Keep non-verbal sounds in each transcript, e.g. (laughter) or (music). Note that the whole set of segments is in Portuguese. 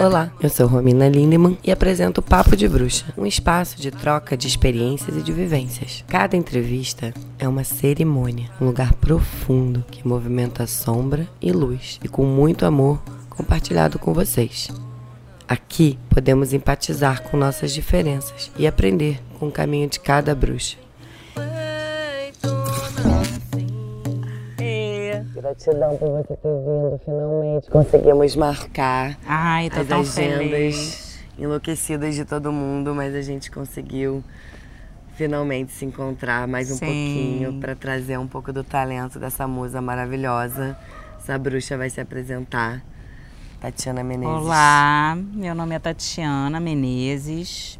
Olá, eu sou Romina Lindemann e apresento o Papo de Bruxa, um espaço de troca de experiências e de vivências. Cada entrevista é uma cerimônia, um lugar profundo que movimenta sombra e luz e com muito amor compartilhado com vocês. Aqui podemos empatizar com nossas diferenças e aprender com o caminho de cada bruxa. Gratidão por você ter vindo, finalmente. Conseguimos marcar Ai, tô as tão agendas feliz. enlouquecidas de todo mundo, mas a gente conseguiu finalmente se encontrar mais um Sim. pouquinho para trazer um pouco do talento dessa musa maravilhosa. Essa bruxa vai se apresentar. Tatiana Menezes. Olá, meu nome é Tatiana Menezes.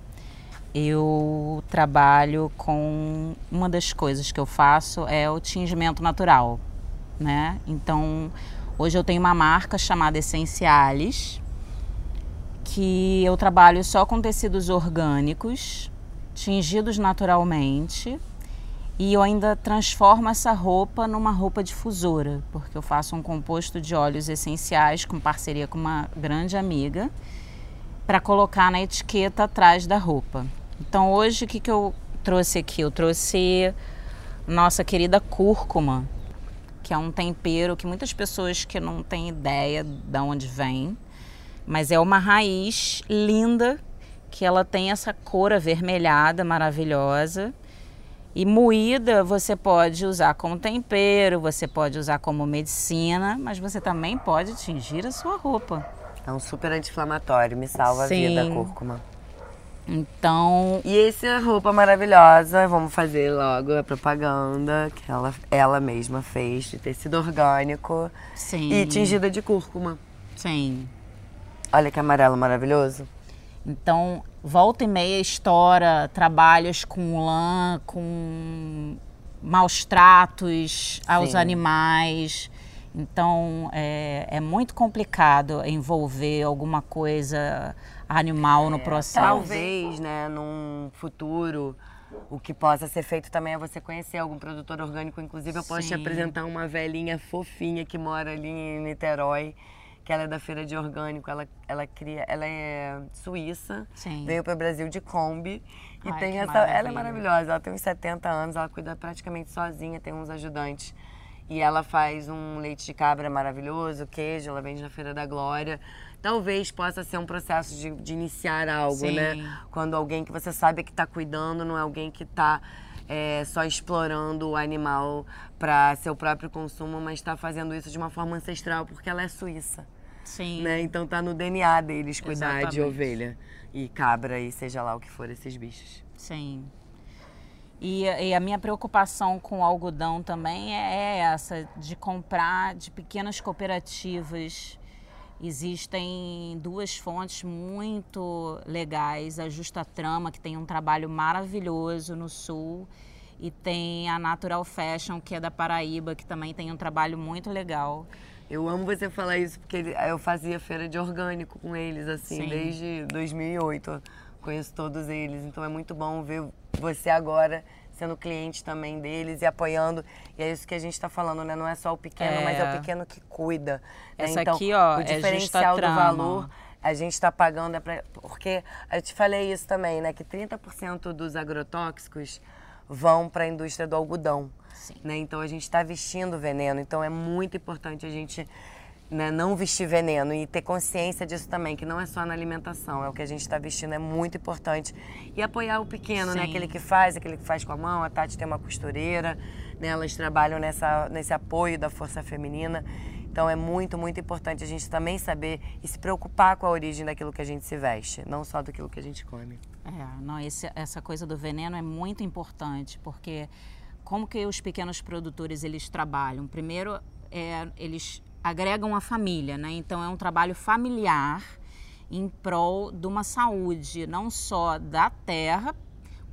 Eu trabalho com uma das coisas que eu faço é o tingimento natural, né? Então, hoje eu tenho uma marca chamada Essenciales, que eu trabalho só com tecidos orgânicos, tingidos naturalmente, e eu ainda transformo essa roupa numa roupa difusora, porque eu faço um composto de óleos essenciais com parceria com uma grande amiga para colocar na etiqueta atrás da roupa. Então hoje o que, que eu trouxe aqui? Eu trouxe nossa querida cúrcuma, que é um tempero que muitas pessoas que não têm ideia de onde vem, mas é uma raiz linda que ela tem essa cor avermelhada maravilhosa. E moída você pode usar como tempero, você pode usar como medicina, mas você também pode tingir a sua roupa. É um super anti-inflamatório, me salva Sim. a vida, cúrcuma. Então, E essa roupa maravilhosa, vamos fazer logo a propaganda que ela, ela mesma fez de tecido orgânico sim. e tingida de cúrcuma. Sim. Olha que amarelo maravilhoso. Então, volta e meia estoura trabalhos com lã, com maus tratos aos Sim. animais. Então, é, é muito complicado envolver alguma coisa animal no processo. Talvez, né, num futuro, o que possa ser feito também é você conhecer algum produtor orgânico. Inclusive, eu posso te Sim. apresentar uma velhinha fofinha que mora ali em Niterói, que ela é da feira de orgânico. Ela, ela cria, ela é suíça, Sim. veio para o Brasil de Kombi e Ai, tem essa. Ela é maravilhosa. Ela tem uns 70 anos, ela cuida praticamente sozinha, tem uns ajudantes. E ela faz um leite de cabra maravilhoso, queijo, ela vende na Feira da Glória. Talvez possa ser um processo de, de iniciar algo, Sim. né? Quando alguém que você sabe que está cuidando, não é alguém que está só explorando o animal para seu próprio consumo, mas está fazendo isso de uma forma ancestral, porque ela é suíça, Sim. né? Então tá no DNA deles cuidar de Exatamente. ovelha e cabra e seja lá o que for esses bichos. Sim. E, e a minha preocupação com o algodão também é, é essa, de comprar de pequenas cooperativas. Existem duas fontes muito legais, a Justa Trama, que tem um trabalho maravilhoso no sul, e tem a Natural Fashion, que é da Paraíba, que também tem um trabalho muito legal. Eu amo você falar isso porque eu fazia feira de orgânico com eles, assim, Sim. desde 2008. Eu Conheço todos eles, então é muito bom ver você agora sendo cliente também deles e apoiando. E é isso que a gente está falando, né? Não é só o pequeno, É. mas é o pequeno que cuida. né? Essa então, aqui, ó, o é diferencial do Justa Trama. valor a gente está pagando é pra, porque eu te falei isso também, né? Que 30% dos agrotóxicos vão para a indústria do algodão. Sim. Né? Então a gente está vestindo veneno. Então é muito importante a gente né, não vestir veneno e ter consciência disso também, que não é só na alimentação, é o que a gente está vestindo, é muito importante. E apoiar o pequeno, né? Sim. Aquele que faz, aquele que faz com a mão. A Tati tem uma costureira, né? elas trabalham nessa, nesse apoio da força feminina. Então é muito, muito importante a gente também saber e se preocupar com a origem daquilo que a gente se veste, não só daquilo que a gente come. É, não, esse- essa coisa do veneno é muito importante, porque como que os pequenos produtores eles trabalham? Primeiro, é, eles agregam a família, né? Então é um trabalho familiar em prol de uma saúde, não só da terra,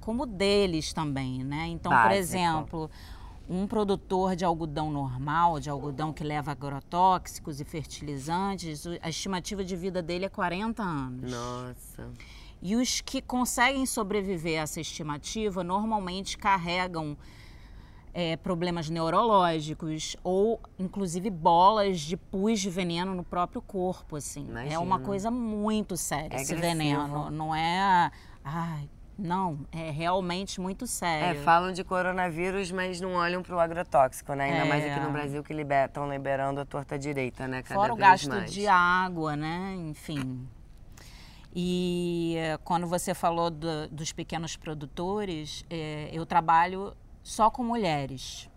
como deles também, né? Então, por exemplo, um produtor de algodão normal, de algodão que leva agrotóxicos e fertilizantes, a estimativa de vida dele é 40 anos. Nossa. E os que conseguem sobreviver a essa estimativa normalmente carregam é, problemas neurológicos ou inclusive bolas de pus de veneno no próprio corpo, assim. É uma coisa muito séria é esse veneno. Não é, ai, não, é realmente muito sério. É, falam de coronavírus, mas não olham para o agrotóxico, né? Ainda é. mais aqui no Brasil que estão liberando a torta direita, né? Cada Fora o gasto mais. de água, né? Enfim. E eh, quando você falou do, dos pequenos produtores, é, eu trabalho só com mulheres.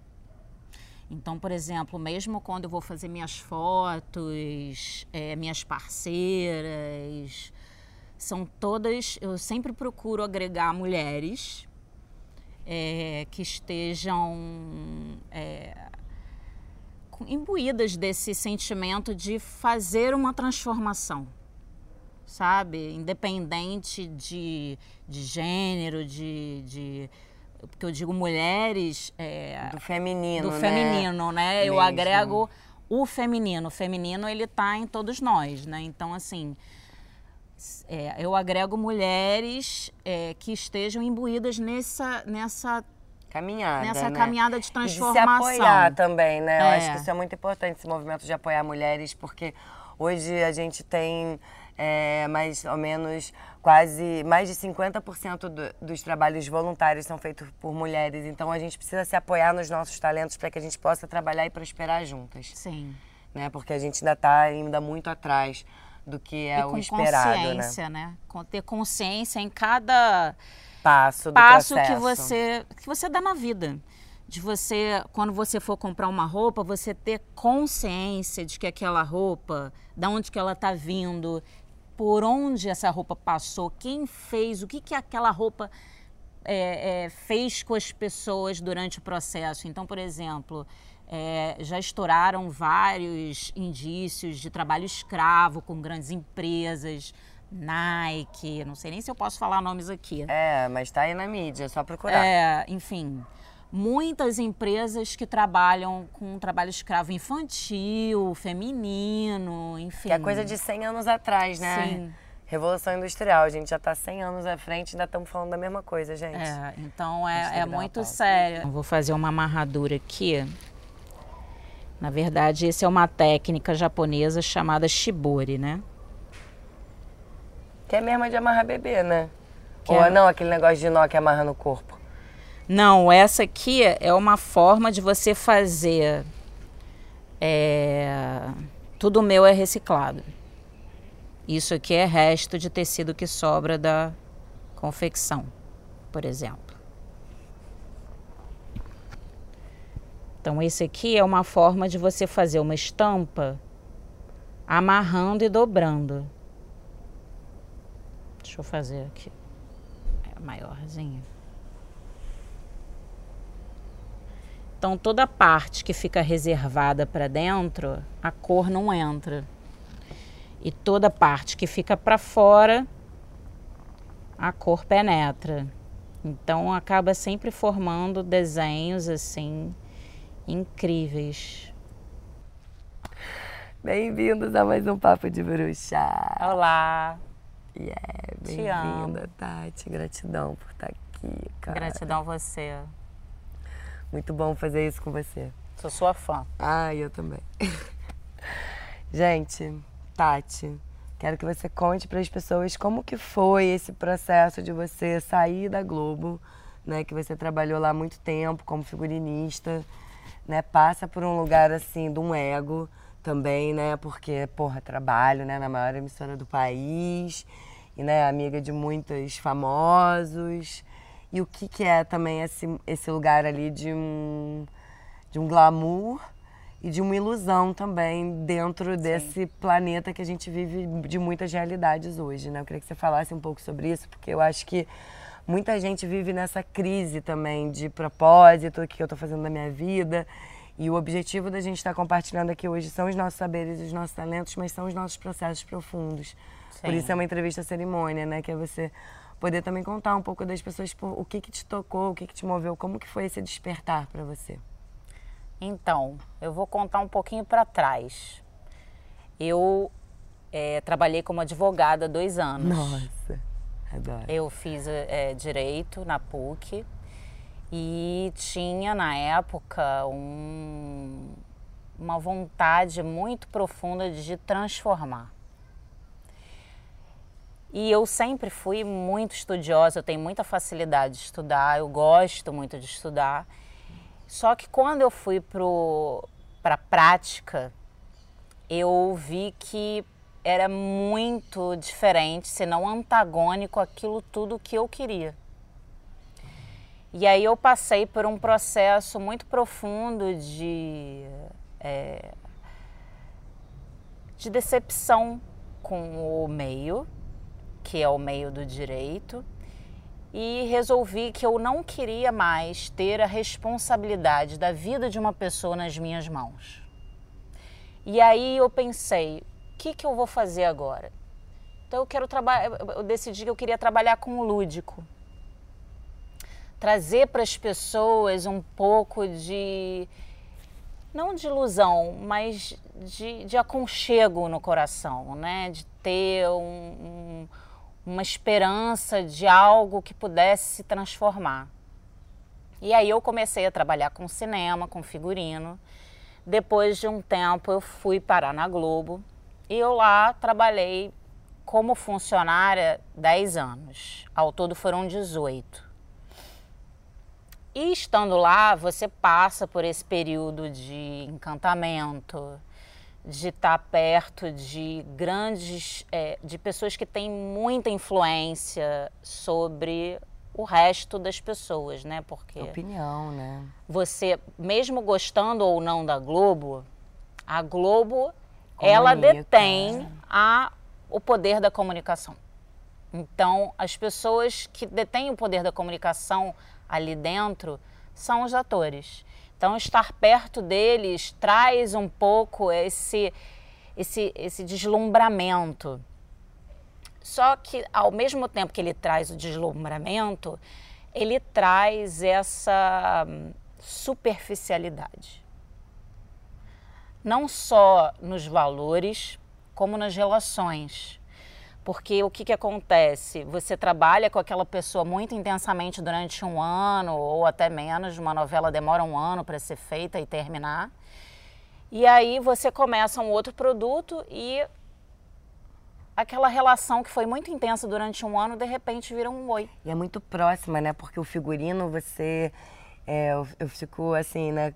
Então, por exemplo, mesmo quando eu vou fazer minhas fotos, é, minhas parceiras, são todas. Eu sempre procuro agregar mulheres é, que estejam é, imbuídas desse sentimento de fazer uma transformação, sabe? Independente de, de gênero, de, de porque eu digo mulheres. É, do feminino. Do feminino, né? né? Eu agrego o feminino. O feminino, ele tá em todos nós, né? Então, assim. É, eu agrego mulheres é, que estejam imbuídas nessa, nessa caminhada, nessa né? caminhada de transformação. E de se apoiar também, né? É. Eu acho que isso é muito importante, esse movimento de apoiar mulheres, porque hoje a gente tem é, mais ou menos quase mais de 50% do, dos trabalhos voluntários são feitos por mulheres. Então a gente precisa se apoiar nos nossos talentos para que a gente possa trabalhar e prosperar juntas. Sim. Né? Porque a gente ainda está ainda muito atrás do que é e o esperado, né? consciência, né? né? Com ter consciência em cada passo do passo processo. que você que você dá na vida de você, quando você for comprar uma roupa, você ter consciência de que aquela roupa, da onde que ela está vindo, por onde essa roupa passou, quem fez, o que, que aquela roupa é, é, fez com as pessoas durante o processo. Então, por exemplo, é, já estouraram vários indícios de trabalho escravo com grandes empresas. Nike, não sei nem se eu posso falar nomes aqui. É, mas está aí na mídia, é só procurar. É, enfim muitas empresas que trabalham com trabalho escravo infantil, feminino, enfim. Que é coisa de 100 anos atrás, né? Sim. Revolução Industrial, a gente já está 100 anos à frente e ainda estamos falando da mesma coisa, gente. É, então é, é muito sério. Vou fazer uma amarradura aqui. Na verdade, essa é uma técnica japonesa chamada shibori, né? Que é mesmo de amarrar bebê, né? Que Ou é... não, aquele negócio de nó que amarra no corpo. Não, essa aqui é uma forma de você fazer. É, tudo meu é reciclado. Isso aqui é resto de tecido que sobra da confecção, por exemplo. Então, esse aqui é uma forma de você fazer uma estampa amarrando e dobrando. Deixa eu fazer aqui. É maiorzinho. Então toda a parte que fica reservada para dentro, a cor não entra. E toda a parte que fica para fora, a cor penetra. Então acaba sempre formando desenhos assim incríveis. Bem-vindos a mais um Papo de Bruxa. Olá. Yeah, bem-vinda, Tati. Gratidão por estar aqui, cara. Gratidão a você. Muito bom fazer isso com você. Sou sua fã. Ah, eu também. (laughs) Gente, Tati, quero que você conte para as pessoas como que foi esse processo de você sair da Globo, né, que você trabalhou lá muito tempo como figurinista, né, passa por um lugar assim de um ego também, né, porque porra, trabalho, né, na maior emissora do país e né, amiga de muitos famosos e o que, que é também esse, esse lugar ali de um, de um glamour e de uma ilusão também dentro Sim. desse planeta que a gente vive de muitas realidades hoje, né? Eu queria que você falasse um pouco sobre isso, porque eu acho que muita gente vive nessa crise também de propósito, o que eu estou fazendo na minha vida. E o objetivo da gente estar compartilhando aqui hoje são os nossos saberes e os nossos talentos, mas são os nossos processos profundos. Sim. Por isso é uma entrevista cerimônia, né? Que é você poder também contar um pouco das pessoas por, o que, que te tocou, o que, que te moveu, como que foi esse despertar para você. Então, eu vou contar um pouquinho para trás. Eu é, trabalhei como advogada há dois anos. Nossa, adoro. Eu fiz é, direito na PUC e tinha na época um, uma vontade muito profunda de transformar. E eu sempre fui muito estudiosa, eu tenho muita facilidade de estudar, eu gosto muito de estudar. Só que quando eu fui para a prática, eu vi que era muito diferente, se não antagônico aquilo tudo que eu queria. E aí eu passei por um processo muito profundo de, é, de decepção com o meio, que é o meio do direito, e resolvi que eu não queria mais ter a responsabilidade da vida de uma pessoa nas minhas mãos. E aí eu pensei, o que, que eu vou fazer agora? Então eu quero trabalhar, eu decidi que eu queria trabalhar com o lúdico trazer para as pessoas um pouco de não de ilusão, mas de, de aconchego no coração, né? De ter um, um, uma esperança de algo que pudesse se transformar. E aí eu comecei a trabalhar com cinema, com figurino. Depois de um tempo eu fui parar na Globo e eu lá trabalhei como funcionária 10 anos. Ao todo foram 18. E estando lá, você passa por esse período de encantamento, de estar perto de grandes, é, de pessoas que têm muita influência sobre o resto das pessoas, né? Porque opinião, né? Você, mesmo gostando ou não da Globo, a Globo Comunica. ela detém a, o poder da comunicação. Então, as pessoas que detêm o poder da comunicação ali dentro são os atores. Então, estar perto deles traz um pouco esse, esse, esse deslumbramento. Só que, ao mesmo tempo que ele traz o deslumbramento, ele traz essa hum, superficialidade. Não só nos valores, como nas relações. Porque o que, que acontece? Você trabalha com aquela pessoa muito intensamente durante um ano ou até menos, uma novela demora um ano para ser feita e terminar. E aí você começa um outro produto e aquela relação que foi muito intensa durante um ano, de repente vira um oi. E é muito próxima, né? Porque o figurino, você. É, eu, eu fico assim, né?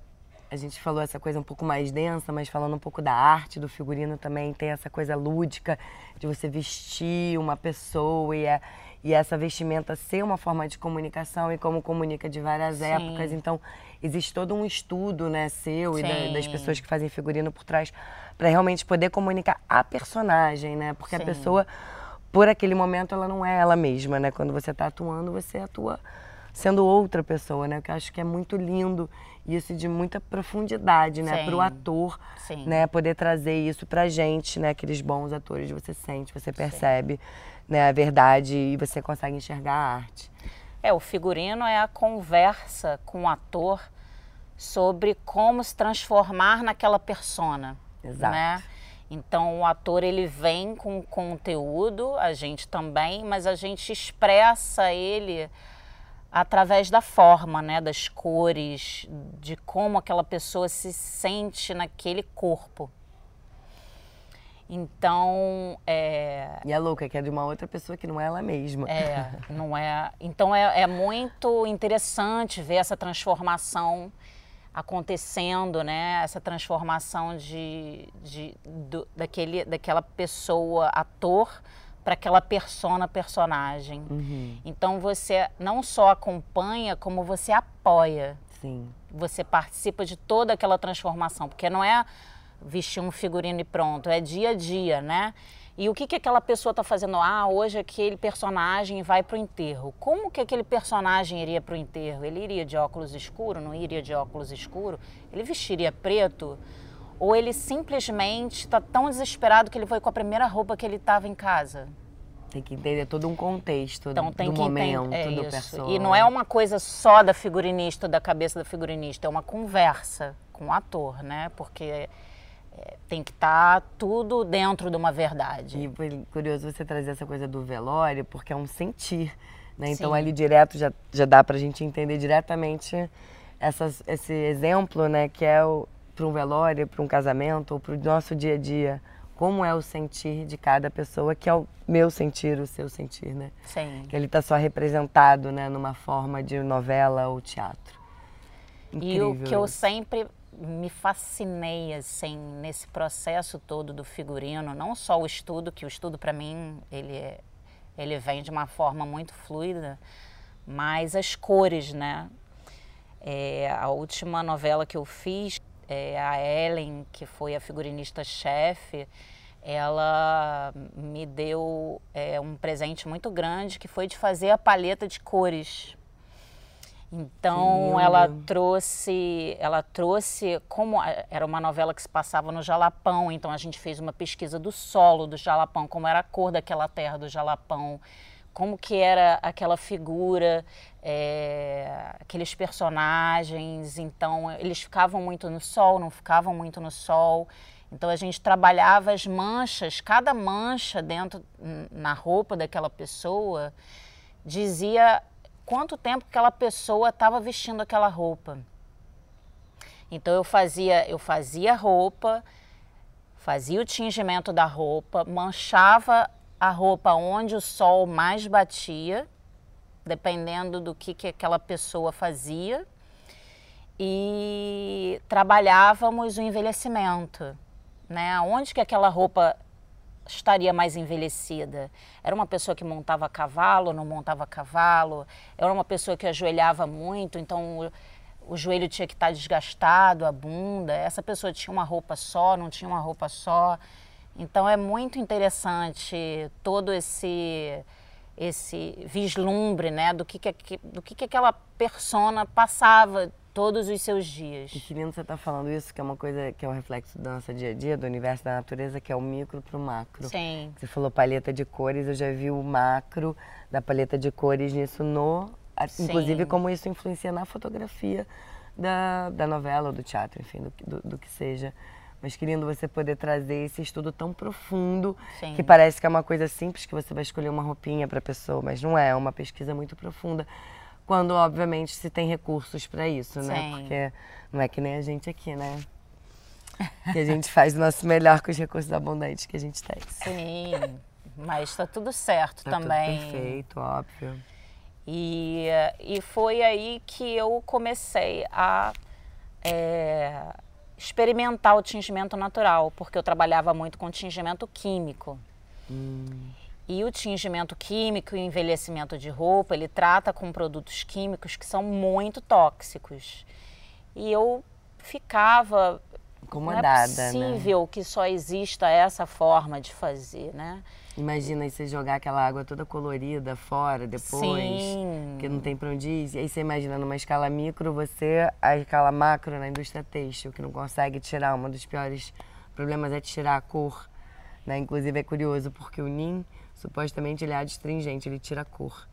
A gente falou essa coisa um pouco mais densa, mas falando um pouco da arte do figurino também, tem essa coisa lúdica de você vestir uma pessoa e, é, e essa vestimenta ser uma forma de comunicação e como comunica de várias Sim. épocas. Então, existe todo um estudo né, seu Sim. e da, das pessoas que fazem figurino por trás para realmente poder comunicar a personagem, né? Porque Sim. a pessoa, por aquele momento, ela não é ela mesma, né? Quando você está atuando, você atua sendo outra pessoa, né? Que eu acho que é muito lindo isso de muita profundidade, né? Para o ator, Sim. né? Poder trazer isso pra gente, né? Aqueles bons atores, você sente, você percebe, Sim. né? A verdade e você consegue enxergar a arte. É, o figurino é a conversa com o ator sobre como se transformar naquela persona, Exato. né? Então o ator ele vem com conteúdo, a gente também, mas a gente expressa ele através da forma, né, das cores, de como aquela pessoa se sente naquele corpo. Então, é... E é louca, que é de uma outra pessoa que não é ela mesma. É, não é... Então, é, é muito interessante ver essa transformação acontecendo, né? Essa transformação de, de, do, daquele, daquela pessoa, ator, para aquela persona, personagem. Uhum. Então você não só acompanha, como você apoia. Sim. Você participa de toda aquela transformação, porque não é vestir um figurino e pronto, é dia a dia, né? E o que, que aquela pessoa está fazendo? Ah, hoje aquele personagem vai para o enterro. Como que aquele personagem iria para o enterro? Ele iria de óculos escuro? Não iria de óculos escuro? Ele vestiria preto? Ou ele simplesmente está tão desesperado que ele foi com a primeira roupa que ele estava em casa? Tem que entender todo um contexto então, tem do que momento, é do pessoa. E não é uma coisa só da figurinista, da cabeça da figurinista, é uma conversa com o ator, né? Porque é, tem que estar tá tudo dentro de uma verdade. E foi curioso você trazer essa coisa do velório, porque é um sentir Né? Então Sim. ali direto já, já dá pra gente entender diretamente esse exemplo, né, que é para um velório, para um casamento ou para o nosso dia a dia, como é o sentir de cada pessoa, que é o meu sentir, o seu sentir, né? Sim. Que ele está só representado, né, numa forma de novela ou teatro. E o que eu sempre me fascinei assim nesse processo todo do figurino, não só o estudo, que o estudo para mim ele é- ele vem de uma forma muito fluida, mas as cores, né? É, a última novela que eu fiz, é, a Ellen, que foi a figurinista-chefe, ela me deu é, um presente muito grande, que foi de fazer a paleta de cores. Então ela trouxe, ela trouxe como era uma novela que se passava no Jalapão, então a gente fez uma pesquisa do solo do Jalapão, como era a cor daquela terra do Jalapão, como que era aquela figura, é, aqueles personagens. Então eles ficavam muito no sol, não ficavam muito no sol. Então a gente trabalhava as manchas, cada mancha dentro n- na roupa daquela pessoa dizia quanto tempo aquela pessoa estava vestindo aquela roupa. Então eu fazia, eu fazia roupa, fazia o tingimento da roupa, manchava a roupa onde o sol mais batia, dependendo do que, que aquela pessoa fazia, e trabalhávamos o envelhecimento, né? Onde que aquela roupa estaria mais envelhecida? Era uma pessoa que montava cavalo, não montava cavalo? Era uma pessoa que ajoelhava muito, então o, o joelho tinha que estar desgastado, a bunda. Essa pessoa tinha uma roupa só, não tinha uma roupa só. Então é muito interessante todo esse esse vislumbre, né, do que que, do que que aquela persona passava todos os seus dias. E que lindo você tá falando isso, que é uma coisa que é um reflexo do nosso dia a dia, do universo da natureza, que é o micro pro macro. Sim. Você falou paleta de cores, eu já vi o macro da paleta de cores nisso no. Sim. Inclusive como isso influencia na fotografia da, da novela ou do teatro, enfim, do, do, do que seja. Mas que lindo você poder trazer esse estudo tão profundo, Sim. que parece que é uma coisa simples, que você vai escolher uma roupinha para a pessoa, mas não é, é uma pesquisa muito profunda. Quando, obviamente, se tem recursos para isso, né? Sim. Porque não é que nem a gente aqui, né? Que a gente faz o nosso melhor com os recursos abundantes que a gente tem. Sim, mas está tudo certo Tá também. Tudo perfeito, óbvio. E, e foi aí que eu comecei a é, experimentar o tingimento natural, porque eu trabalhava muito com tingimento químico. E o tingimento químico e o envelhecimento de roupa, ele trata com produtos químicos que são muito tóxicos. E eu ficava Incomodada, não é né? possível que só exista essa forma de fazer, né? Imagina aí você jogar aquela água toda colorida fora depois, Sim. Que não tem pra onde ir. E aí você imagina numa escala micro, você, a escala macro na indústria têxtil, que não consegue tirar. Um dos piores problemas é tirar a cor. Né? Inclusive é curioso, porque o NIM, supostamente, ele é adstringente, ele tira a cor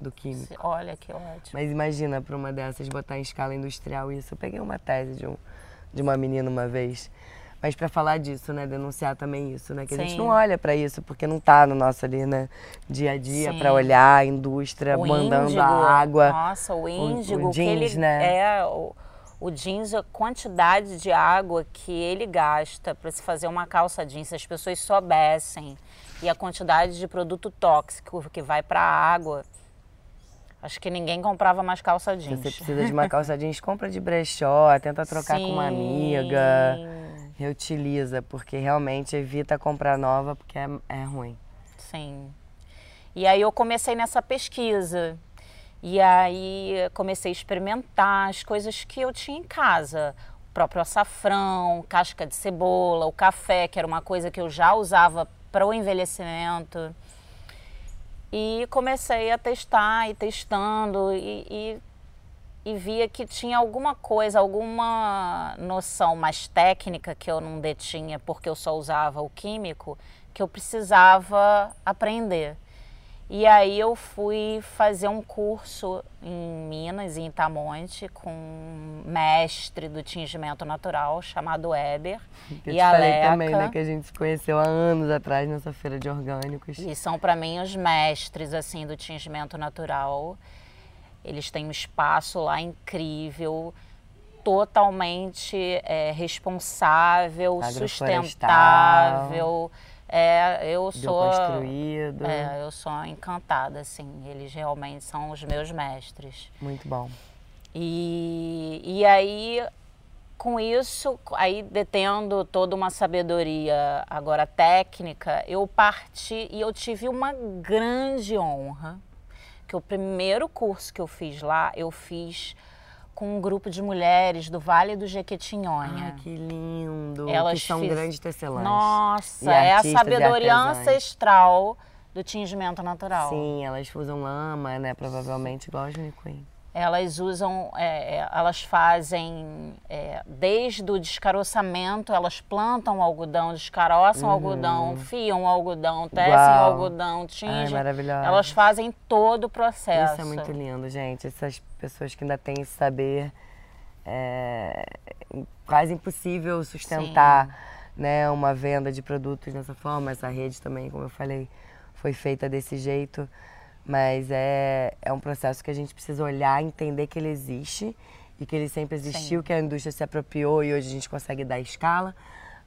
do químico. Olha que ótimo. Mas imagina para uma dessas botar em escala industrial isso. Eu peguei uma tese de, um, de uma menina uma vez. Mas para falar disso, né, denunciar também isso, né, que a gente Sim. não olha para isso porque não tá no nosso ali, né, dia a dia Sim. para olhar a indústria O mandando índigo, a água. Nossa, o índigo, o que ele jeans, né? é o, o jeans, a quantidade de água que ele gasta para se fazer uma calça jeans, se as pessoas soubessem e a quantidade de produto tóxico que vai para a água, acho que ninguém comprava mais calça Se jeans. você precisa de uma (laughs) calça jeans, compra de brechó, tenta trocar com uma amiga, Sim, reutiliza, porque realmente evita comprar nova porque é, é ruim. Sim. E aí eu comecei nessa pesquisa. E aí comecei a experimentar as coisas que eu tinha em casa. O próprio açafrão, casca de cebola, o café, que era uma coisa que eu já usava para o envelhecimento. E comecei a testar e testando e, e, e via que tinha alguma coisa, alguma noção mais técnica que eu não detinha porque eu só usava o químico, que eu precisava aprender. E aí eu fui fazer um curso em Minas, em Itamonte, com um mestre do tingimento natural chamado Weber. Eu e te a falei Leca. também, né, que a gente se conheceu há anos atrás nessa feira de orgânicos. E são para mim os mestres assim do tingimento natural. Eles têm um espaço lá incrível, totalmente é, responsável, sustentável. É, eu sou Bioconstruído. é, eu sou encantada assim. Eles realmente são os meus mestres. Muito bom. E, e aí, com isso, aí detendo toda uma sabedoria agora técnica, eu parti e eu tive uma grande honra, que o primeiro curso que eu fiz lá, eu fiz com um grupo de mulheres do Vale do Jequitinhonha. Ai, que lindo. Elas que são fiz- grandes tecelãs. Nossa, é a sabedoria ancestral do tingimento natural. Sim, elas usam lama, né? Provavelmente igual a Juni Queen. Elas usam, é, é, elas fazem é, desde o descaroçamento, elas plantam o algodão, descaroçam o algodão, fiam o algodão, tecem o Uhum. Algodão, Ai, tingem. maravilhosa. Elas fazem todo o processo. Isso é muito lindo, gente. Essas pessoas que ainda têm esse saber. É quase impossível sustentar né, uma venda de produtos dessa forma. Essa rede também, como eu falei, foi feita desse jeito. Mas é, é um processo que a gente precisa olhar, entender que ele existe e que ele sempre existiu, que a indústria se apropriou e hoje a gente consegue dar escala,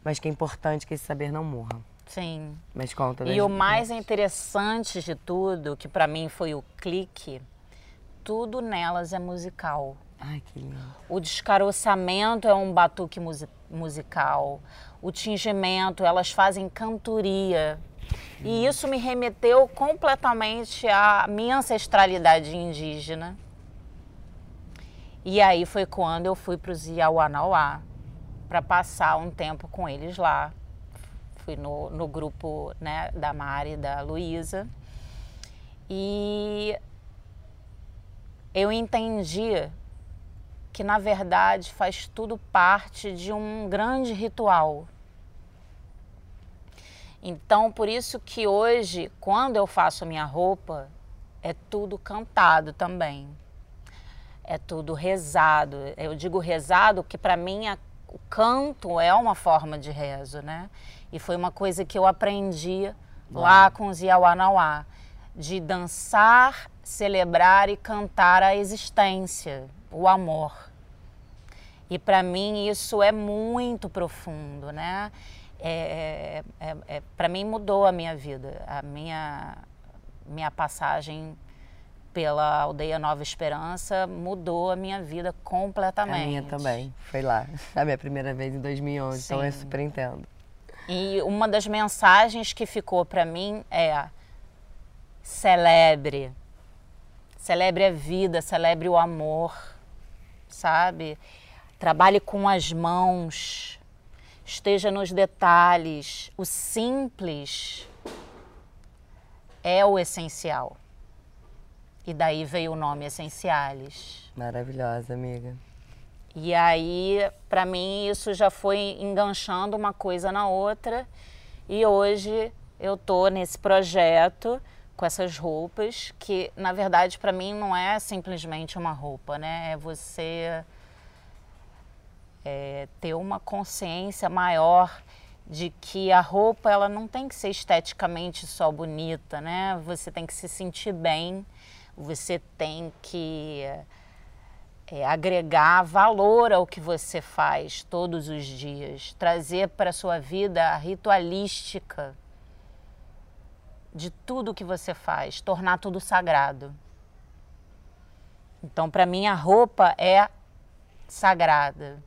mas que é importante que esse saber não morra. Sim. Mas conta E o mais interessante de tudo, que para mim foi o clique, tudo nelas é musical. Ai, que lindo. O descaroçamento é um batuque musi- musical. O tingimento, elas fazem cantoria. E isso me remeteu completamente à minha ancestralidade indígena. E aí foi quando eu fui para os Iauanauá para passar um tempo com eles lá. Fui no, no grupo né, da Mari e da Luísa. E eu entendi que na verdade faz tudo parte de um grande ritual. Então, por isso que hoje, quando eu faço minha roupa, é tudo cantado também. É tudo rezado. Eu digo rezado porque para mim a- o canto é uma forma de rezo, né? E foi uma coisa que eu aprendi lá com os Iauanauá, de dançar, celebrar e cantar a existência, o amor. E para mim isso é muito profundo, né? É, é, é, para mim mudou a minha vida, a minha minha passagem pela aldeia Nova Esperança mudou a minha vida A completamente. minha também, foi lá. (laughs) A minha primeira vez em 2011, então eu Sim. super entendo. E uma das mensagens que ficou para mim é: celebre. Celebre a vida, celebre o amor, sabe? Trabalhe com as mãos, esteja nos detalhes. O simples é o essencial. E daí veio o nome Essenciales. Maravilhosa, amiga. E aí, para mim, isso já foi enganchando uma coisa na outra. E hoje eu tô nesse projeto com essas roupas que, na verdade, para mim não é simplesmente uma roupa, né? É você é, ter uma consciência maior de que a roupa ela não tem que ser esteticamente só bonita, né? Você tem que se sentir bem, você tem que é, agregar valor ao que você faz todos os dias, trazer para a sua vida a ritualística de tudo que você faz, tornar tudo sagrado. Então, para mim, a roupa é sagrada.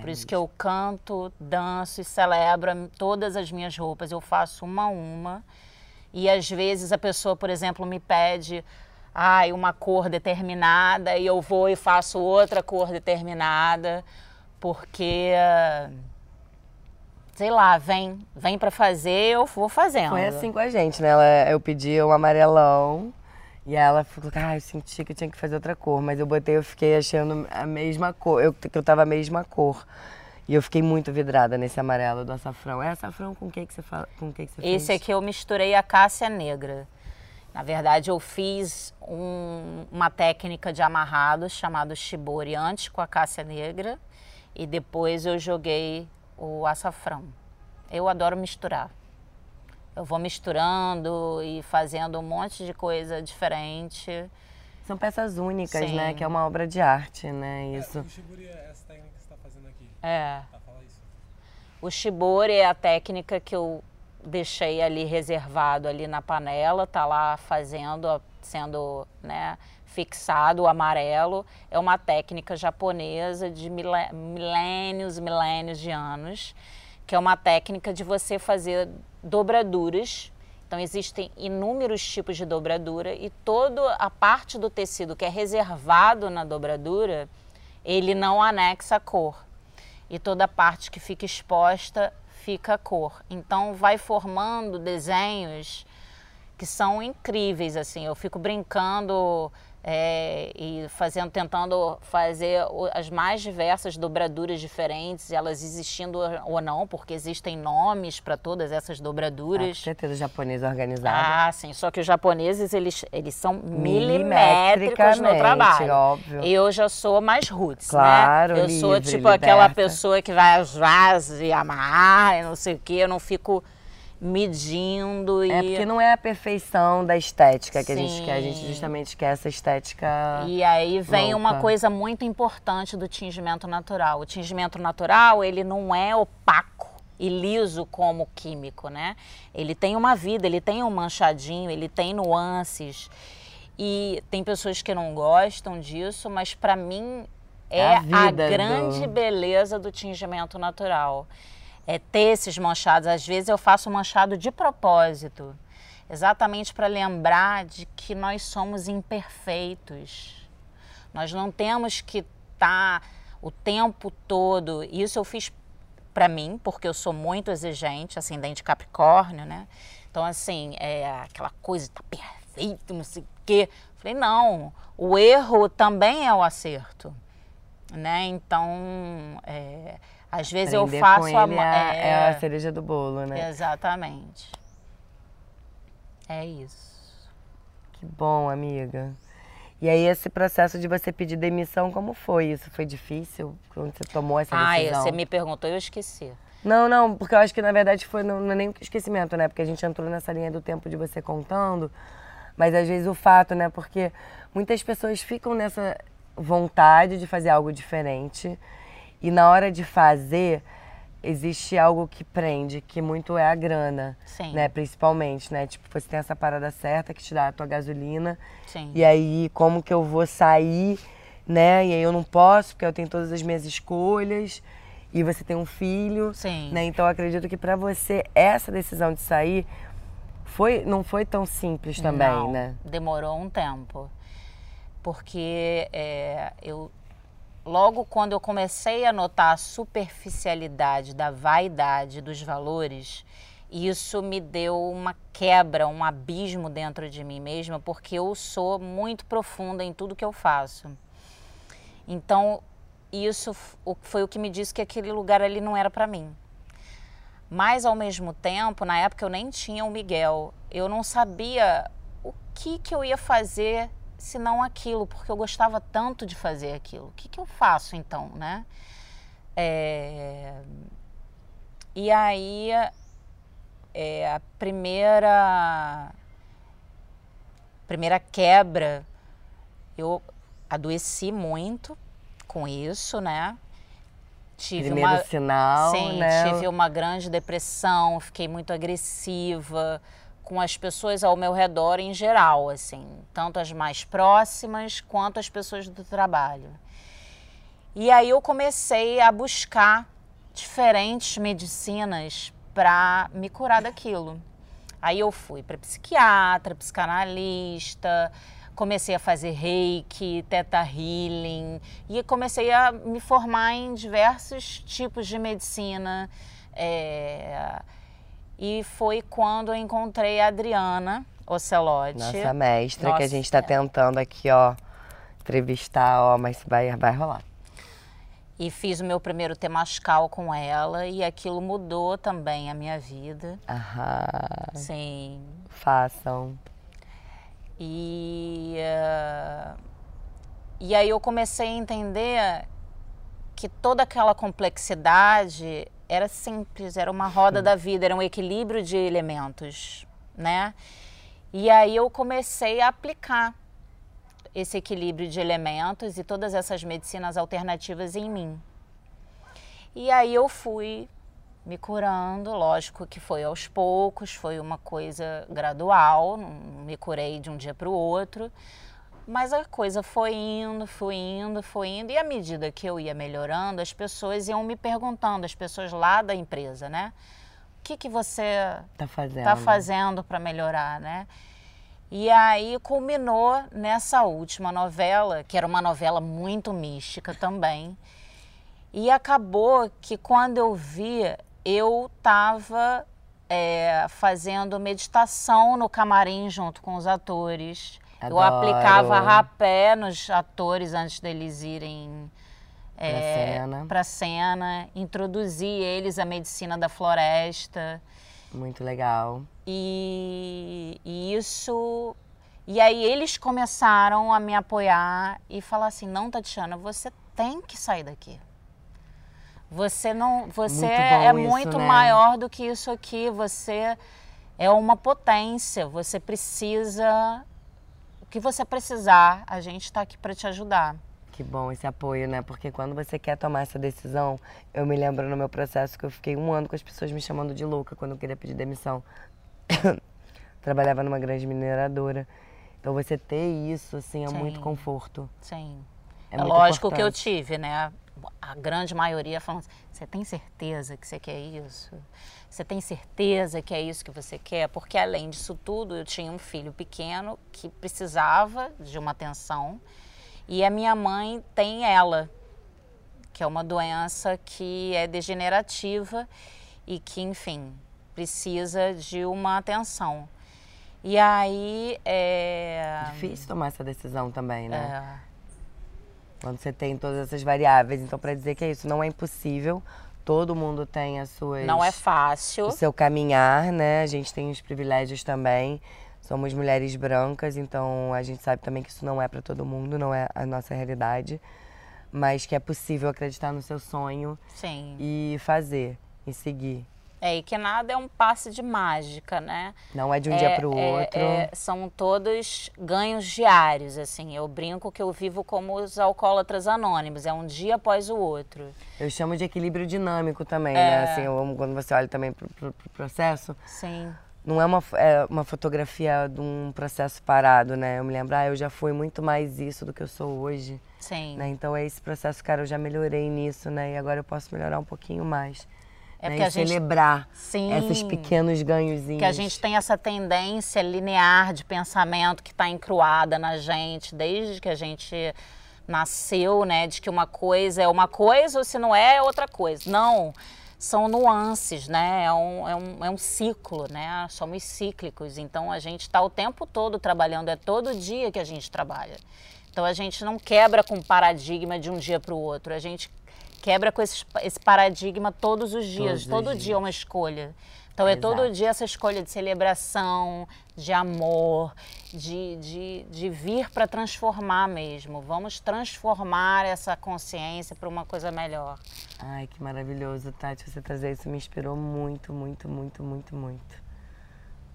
Por isso que eu canto, danço e celebro todas as minhas roupas. Eu faço uma a uma. E às vezes a pessoa, por exemplo, me pede ai, uma cor determinada e eu vou e faço outra cor determinada, porque sei lá, vem, vem para fazer, eu vou fazendo. Foi assim com a gente, né? Ela, eu pedi um amarelão e ela falou, ah, eu senti que eu tinha que fazer outra cor, mas eu botei, eu fiquei achando a mesma cor, eu, que eu tava a mesma cor. E eu fiquei muito vidrada nesse amarelo do açafrão. É açafrão com o que que você fala? Com que que você fez? Esse aqui eu misturei a cássia negra. Na verdade, eu fiz um, uma técnica de amarrado chamado shibori antes com a cássia negra e depois eu joguei o açafrão. Eu adoro misturar. Eu vou misturando e fazendo um monte de coisa diferente. São peças únicas, Sim. né? Que é uma obra de arte, né? É, isso. É, o shibori é essa técnica que você está fazendo aqui. É. Tá, fala isso. O shibori é a técnica que eu deixei ali reservado ali na panela, tá lá fazendo, sendo, né, fixado o amarelo. É uma técnica japonesa de milênios, milênios de anos, que é uma técnica de você fazer dobraduras. Então existem inúmeros tipos de dobradura e toda a parte do tecido que é reservado na dobradura, ele não anexa a cor. E toda a parte que fica exposta fica a cor. Então vai formando desenhos que são incríveis assim. Eu fico brincando é, e fazendo, tentando fazer as mais diversas dobraduras diferentes, elas existindo ou não, porque existem nomes para todas essas dobraduras. Ah, certeza, japonês organizado. Ah, sim. Só que os japoneses eles, eles são milimétricos no trabalho. Óbvio. Eu já sou mais roots, claro, né? Eu livre, sou tipo liberta. aquela pessoa que vai às e amarrar e não sei o que. Eu não fico medindo e... É porque não é a perfeição da estética que a gente quer, a gente justamente quer essa estética E aí vem louca. uma coisa muito importante do tingimento natural. O tingimento natural, ele não é opaco e liso como químico, né? Ele tem uma vida, ele tem um manchadinho, ele tem nuances. E tem pessoas que não gostam disso, mas para mim é, é a, a grande do... beleza do tingimento natural é, ter esses manchados. Às vezes eu faço manchado de propósito, exatamente para lembrar de que nós somos imperfeitos. Nós não temos que estar tá o tempo todo. Isso eu fiz para mim, porque eu sou muito exigente, ascendente Capricórnio, né? Então, assim, é aquela coisa tá perfeito, não sei o quê. Falei, não, o erro também é o acerto, né? Então, é, às vezes Aprender eu faço a é, é a cereja do bolo, né? Exatamente. É isso. Que bom, amiga. E aí esse processo de você pedir demissão, como foi? Isso foi difícil quando você tomou essa decisão? Ah, você me perguntou, eu esqueci. Não, não, porque eu acho que na verdade foi não, não é nem esquecimento, né? Porque a gente entrou nessa linha do tempo de você contando, mas às vezes o fato, né? Porque muitas pessoas ficam nessa vontade de fazer algo diferente e na hora de fazer, existe algo que prende, que muito é a grana, Sim. né? Principalmente, né? Tipo, você tem essa parada certa que te dá a tua gasolina. Sim. E aí, como que eu vou sair, né? E aí eu não posso, porque eu tenho todas as minhas escolhas. E você tem um filho, Sim. né? Então, eu acredito que para você essa decisão de sair foi não foi tão simples também, não, né? Demorou um tempo. Porque é, eu logo quando eu comecei a notar a superficialidade da vaidade dos valores, isso me deu uma quebra, um abismo dentro de mim mesma, porque eu sou muito profunda em tudo que eu faço. Então, isso foi o que me disse que aquele lugar ali não era para mim. Mas ao mesmo tempo, na época eu nem tinha o Miguel. Eu não sabia o que que eu ia fazer se não aquilo, porque eu gostava tanto de fazer aquilo. O que, que eu faço então, né? É... E aí, é, a primeira, primeira quebra, eu adoeci muito com isso, né? Tive Primeiro uma, sinal, sim, né? tive uma grande depressão, fiquei muito agressiva, com as pessoas ao meu redor em geral, assim, tanto as mais próximas quanto as pessoas do trabalho. E aí eu comecei a buscar diferentes medicinas para me curar daquilo. Aí eu fui para psiquiatra, psicanalista, comecei a fazer reiki, teta healing e comecei a me formar em diversos tipos de medicina. É, e foi quando eu encontrei a Adriana Ocelotti. Nossa mestra, Nossa, que a gente está tentando aqui, ó, entrevistar, ó, mas vai, vai rolar. E fiz o meu primeiro temascal com ela e aquilo mudou também a minha vida. Aham. Sim. Façam. E, uh, e aí eu comecei a entender que toda aquela complexidade era simples, era uma roda da vida, era um equilíbrio de elementos, né? E aí eu comecei a aplicar esse equilíbrio de elementos e todas essas medicinas alternativas em mim. E aí eu fui me curando, lógico que foi aos poucos, foi uma coisa gradual, não me curei de um dia para o outro, mas a coisa foi indo, foi indo, foi indo, e à medida que eu ia melhorando, as pessoas iam me perguntando, as pessoas lá da empresa, né? O que, que você tá fazendo, tá fazendo para melhorar, né? E aí culminou nessa última novela, que era uma novela muito mística também. E acabou que quando eu vi, eu estava é, fazendo meditação no camarim junto com os atores. Adoro. Eu aplicava rapé nos atores antes deles irem é, para a cena, introduzi eles à medicina da floresta. Muito legal. E, e, isso. E aí eles começaram a me apoiar e falar assim: não, Tatiana, você tem que sair daqui. Você não. Você muito é, é muito né? maior do que isso aqui. Você é uma potência. Você precisa que você precisar, a gente está aqui para te ajudar. Que bom esse apoio, né? Porque quando você quer tomar essa decisão, eu me lembro no meu processo que eu fiquei um ano com as pessoas me chamando de louca quando eu queria pedir demissão. (coughs) Trabalhava numa grande mineradora. Então você ter isso, assim, é Sim. muito conforto. Sim. É, é lógico importante. que eu tive, né? A grande maioria falando assim, você tem certeza que você quer isso? Você tem certeza que é isso que você quer? Porque além disso tudo, eu tinha um filho pequeno que precisava de uma atenção e a minha mãe tem ela, que é uma doença que é degenerativa e que, enfim, precisa de uma atenção. E aí é. Difícil tomar essa decisão também, né? É. Quando você tem todas essas variáveis. Então, para dizer que é isso, não é impossível, todo mundo tem as suas. Não é fácil. O seu caminhar, né? A gente tem os privilégios também. Somos mulheres brancas, então a gente sabe também que isso não é para todo mundo, não é a nossa realidade. Mas que é possível acreditar no seu sonho Sim. e fazer, e seguir. É, e que nada é um passe de mágica, né? Não é de um é, dia para o é, outro. É, são todos ganhos diários, assim. Eu brinco que eu vivo como os alcoólatras anônimos, é um dia após o outro. Eu chamo de equilíbrio dinâmico também, né? É. Assim, eu, quando você olha também para o pro processo. Sim. Não é uma, é uma fotografia de um processo parado, né? Eu me lembro, ah, eu já fui muito mais isso do que eu sou hoje. Sim. Né? Então é esse processo, cara, eu já melhorei nisso, né? E agora eu posso melhorar um pouquinho mais. É né? porque a gente celebrar Sim, esses pequenos ganhozinhos. Que a gente tem essa tendência linear de pensamento que está encruada na gente desde que a gente nasceu, né? De que uma coisa é uma coisa ou se não é, é outra coisa. Não, são nuances, né? É um, é um, é um ciclo, né? Somos cíclicos, então a gente está o tempo todo trabalhando, é todo dia que a gente trabalha. Então a gente não quebra com paradigma de um dia para o outro, a gente quebra com esse, esse paradigma todos os dias. Todos Todo os dia dias. é uma escolha. Então Exato. é todo dia essa escolha de celebração, de amor, de, de, de vir para transformar mesmo. Vamos transformar essa consciência para uma coisa melhor. Ai, que maravilhoso, Tati. Você trazer isso me inspirou muito, muito, muito, muito, muito.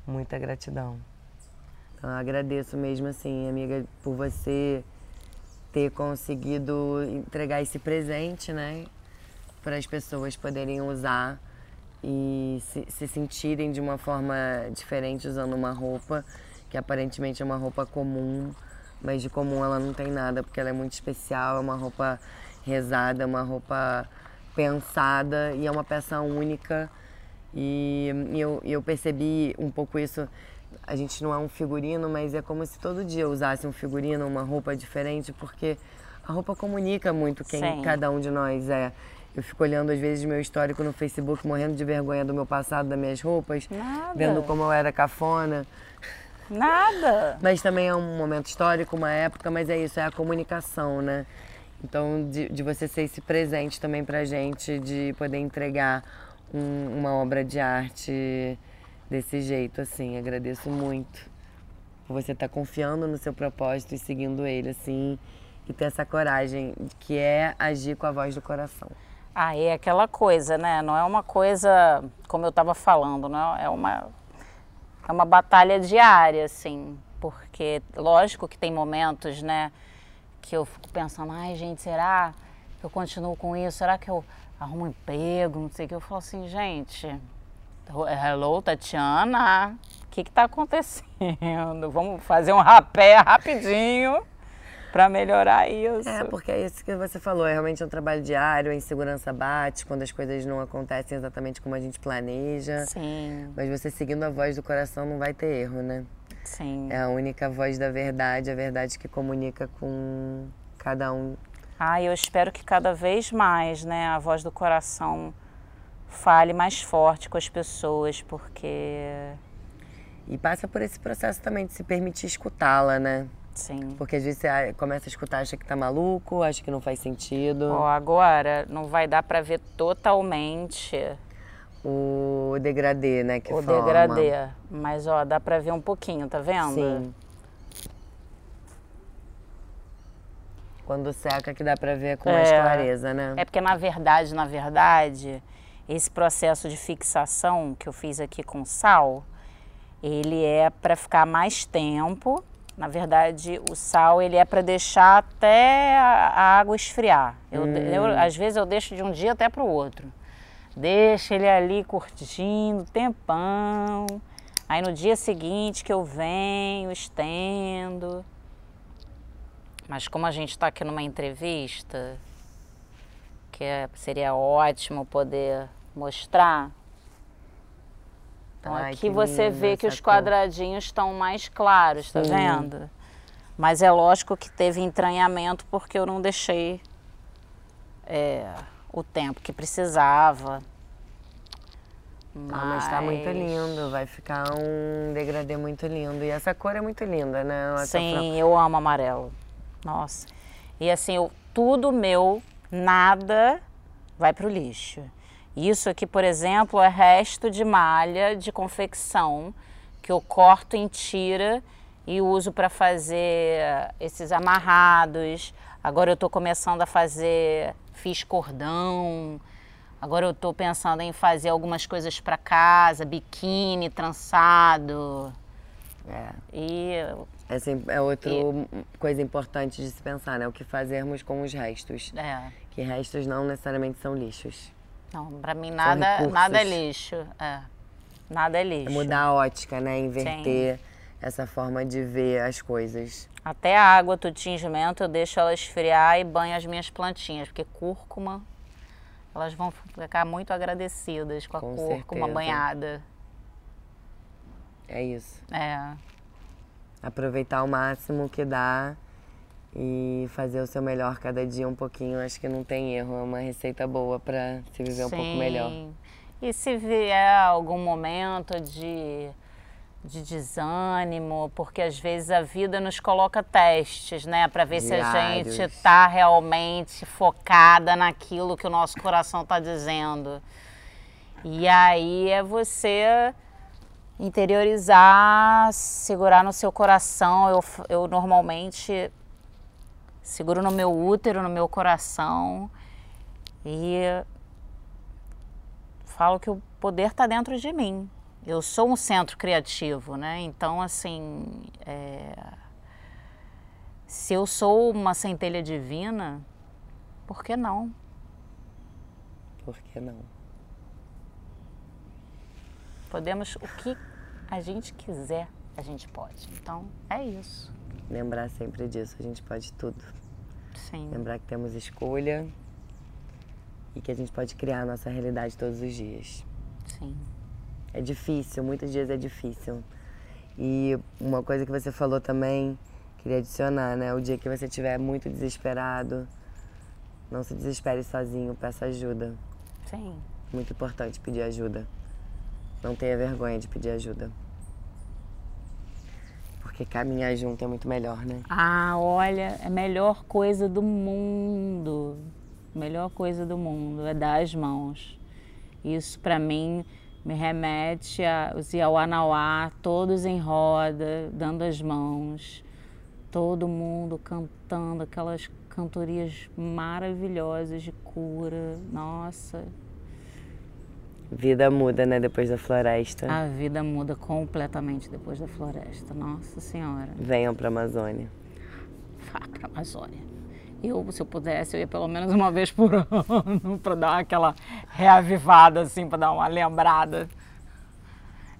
Muita gratidão. Então, eu agradeço mesmo, assim, amiga, por você ter conseguido entregar esse presente, né? Para as pessoas poderem usar e se, se, sentirem de uma forma diferente usando uma roupa que aparentemente é uma roupa comum, mas de comum ela não tem nada porque ela é muito especial, é uma roupa rezada, é uma roupa pensada e é uma peça única. E, e eu, eu percebi um pouco isso a gente não é um figurino, mas é como se todo dia eu usasse um figurino, uma roupa diferente, porque a roupa comunica muito quem Sim. cada um de nós é. Eu fico olhando às vezes meu histórico no Facebook, morrendo de vergonha do meu passado, das minhas roupas, Nada. vendo como eu era cafona. Nada. Mas também é um momento histórico, uma época, mas é isso, é a comunicação, né? Então, de, de você ser esse presente também pra gente, de poder entregar um, uma obra de arte desse jeito, assim. Agradeço muito. por você estar confiando no seu propósito e seguindo ele, assim, e ter essa coragem, que é agir com a voz do coração. Ah, é aquela coisa, né? Não é uma coisa, como eu estava falando, não é uma é uma batalha diária, assim, porque lógico que tem momentos, né, que eu fico pensando, ai gente, será que eu continuo com isso? Será que eu arrumo um emprego? Não sei o que. Eu falo assim, gente, hello, Tatiana, o que está acontecendo? (laughs) Vamos fazer um rapé rapidinho para melhorar isso. É, porque é isso que você falou, é realmente um trabalho diário, a insegurança bate quando as coisas não acontecem exatamente como a gente planeja. Sim. Mas você seguindo a voz do coração não vai ter erro, né? Sim. É a única voz da verdade, a verdade que comunica com cada um. Ah, eu espero que cada vez mais, né, a voz do coração fale mais forte com as pessoas, porque e passa por esse processo também de se permitir escutá-la, né? Sim. Porque às vezes você começa a escutar, acha que tá maluco, acha que não faz sentido. Ó, agora não vai dar para ver totalmente o degradê, né, que o forma. degradê, mas ó, dá para ver um pouquinho, tá vendo? Sim. Quando seca que dá para ver com mais É. clareza, né? É porque na verdade, na verdade, esse processo de fixação que eu fiz aqui com sal, ele é para ficar mais tempo. Na verdade, o sal ele é para deixar até a água esfriar. Eu, eu- às vezes eu deixo de um dia até para o outro. Deixo ele ali curtindo, tempão. Aí no dia seguinte que eu venho, estendo. Mas como a gente está aqui numa entrevista, que é- seria ótimo poder mostrar. Então Ai, aqui você lindo vê que os cor. quadradinhos estão mais claros, tá Sim. vendo? Mas é lógico que teve entranhamento porque eu não deixei é, o tempo que precisava. Ah, mas tá muito Mas- lindo, vai ficar um degradê muito lindo. E essa cor é muito linda, né? Essa fran- Sim, eu amo amarelo. Nossa. E assim, eu, tudo meu, nada vai pro lixo. Isso aqui, por exemplo, é resto de malha de confecção que eu corto em tira e uso para fazer esses amarrados. Agora eu estou começando a fazer, fiz cordão. Agora eu estou pensando em fazer algumas coisas para casa, biquíni trançado. É. E Essa é outra coisa importante de se pensar, né? O que fazermos com os restos. é, Que restos não necessariamente são lixos. Não, pra mim nada, nada é lixo. É. Nada é É lixo. mudar a ótica, né? Inverter essa forma de ver as coisas. Até a água do tingimento eu deixo ela esfriar e banho as minhas plantinhas, porque cúrcuma, elas vão ficar muito agradecidas com a Com cúrcuma certeza. banhada. É isso. É, Aproveitar o máximo que dá e fazer o seu melhor cada dia um pouquinho. Acho que não tem erro. É uma receita boa para se viver um pouco melhor. sim. E se vier algum momento de, de desânimo, porque às vezes a vida nos coloca testes, né? Para ver se a Diários. gente está realmente focada naquilo que o nosso coração está dizendo. E aí é você interiorizar, segurar no seu coração. Eu, eu normalmente seguro no meu útero, no meu coração e falo que o poder está dentro de mim. Eu sou um centro criativo, né? Então, assim, é, se eu sou uma centelha divina, por que não? Por que não? Podemos o que a gente quiser, a gente pode. Então, é isso. Lembrar sempre disso. A gente pode tudo. Sim. Lembrar que temos escolha e que a gente pode criar a nossa realidade todos os dias. Sim. É difícil, muitos dias é difícil. E uma coisa que você falou também, queria adicionar, né? O dia que você estiver muito desesperado, não se desespere sozinho, peça ajuda. Sim. Muito importante pedir ajuda. Não tenha vergonha de pedir ajuda. Porque caminhar junto é muito melhor, né? Ah, olha, é a melhor coisa do mundo. Melhor coisa do mundo é dar as mãos. Isso para mim me remete a os Iauanauá, todos em roda, dando as mãos, todo mundo cantando aquelas cantorias maravilhosas de cura. Nossa, Vida muda, né, depois da floresta. a vida muda completamente depois da floresta. Nossa Senhora. Venham pra Amazônia. Vá para a Amazônia. Eu, se eu pudesse, eu ia pelo menos uma vez por (laughs) ano para dar aquela reavivada, assim, para dar uma lembrada.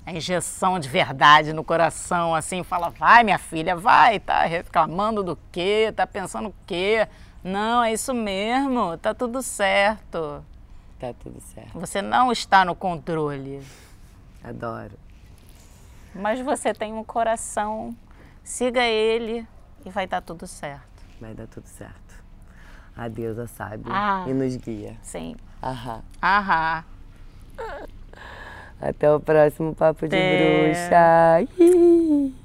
A injeção de verdade no coração, assim, fala, vai minha filha, vai, tá reclamando do quê? Tá pensando o quê? Não, é isso mesmo, tá tudo certo. Tá tudo certo. Você não está no controle, Adoro. mas você tem um coração, siga ele e vai dar tudo certo. Vai dar tudo certo. A deusa sabe Ah. e nos guia. Sim. Aham. Aham. Até o próximo Papo de Até. Bruxa. Ih.